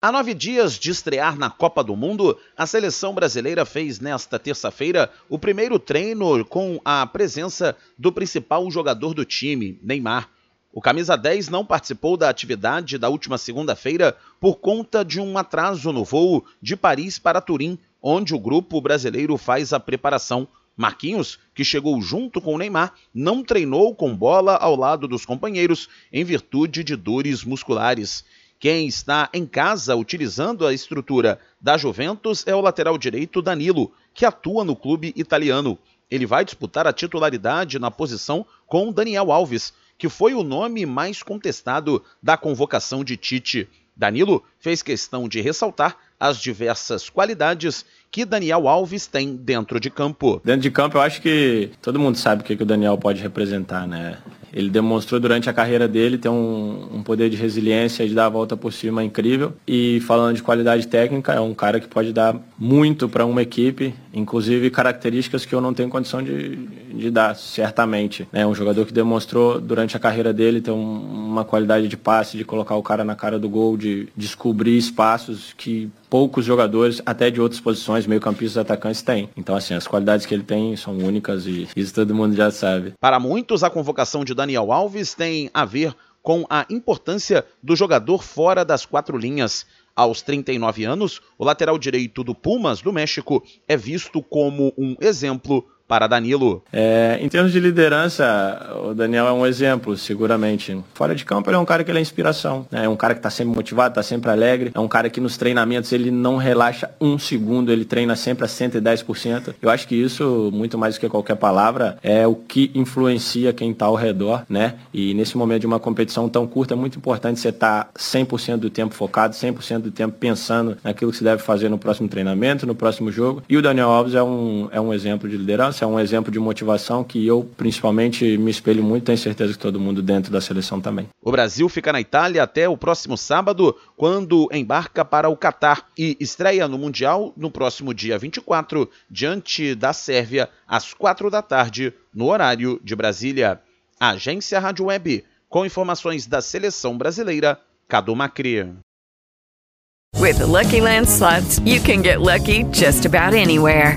A nove dias de estrear na Copa do Mundo, a seleção brasileira fez nesta terça-feira o primeiro treino com a presença do principal jogador do time, Neymar. O camisa 10 não participou da atividade da última segunda-feira por conta de um atraso no voo de Paris para Turim, onde o grupo brasileiro faz a preparação. Marquinhos, que chegou junto com o Neymar, não treinou com bola ao lado dos companheiros em virtude de dores musculares. Quem está em casa utilizando a estrutura da Juventus é o lateral direito Danilo, que atua no clube italiano. Ele vai disputar a titularidade na posição com Daniel Alves, que foi o nome mais contestado da convocação de Tite. Danilo fez questão de ressaltar as diversas qualidades que Daniel Alves tem dentro de campo. Dentro de campo, eu acho que todo mundo sabe o que, que o Daniel pode representar, né? Ele demonstrou durante a carreira dele ter um, um, poder de resiliência e de dar a volta por cima incrível. E falando de qualidade técnica, é um cara que pode dar muito para uma equipe, inclusive características que eu não tenho condição de, de dar, certamente. É um jogador que demonstrou durante a carreira dele ter um, uma qualidade de passe, de colocar o cara na cara do gol, de descobrir espaços que poucos jogadores, até de outras posições, meio-campistas atacantes, têm. Então, assim, as qualidades que ele tem são únicas e isso todo mundo já sabe. Para muitos, a convocação de Daniel Alves tem a ver com a importância do jogador fora das quatro linhas. Aos 39 anos, o lateral direito do Pumas, do México, é visto como um exemplo para Danilo. É, em termos de liderança, o Daniel é um exemplo, seguramente. Fora de campo, ele é um cara que é inspiração. Né? É um cara que está sempre motivado, está sempre alegre. É um cara que nos treinamentos ele não relaxa um segundo, ele treina sempre a 110%. Eu acho que isso, muito mais do que qualquer palavra, é o que influencia quem está ao redor, né? E nesse momento de uma competição tão curta, é muito importante você estar tá 100% do tempo focado, 100% do tempo pensando naquilo que se deve fazer no próximo treinamento, no próximo jogo. E o Daniel Alves é um, é um exemplo de liderança é um exemplo de motivação que eu, principalmente, me espelho muito tenho certeza que todo mundo dentro da seleção também. O Brasil fica na Itália até o próximo sábado, quando embarca para o Catar e estreia no Mundial no próximo dia 24, diante da Sérvia, às quatro da tarde, no horário de Brasília. Agência Rádio Web, com informações da seleção brasileira, Cadu Macri. With the Lucky Land slots, you can get lucky just about anywhere.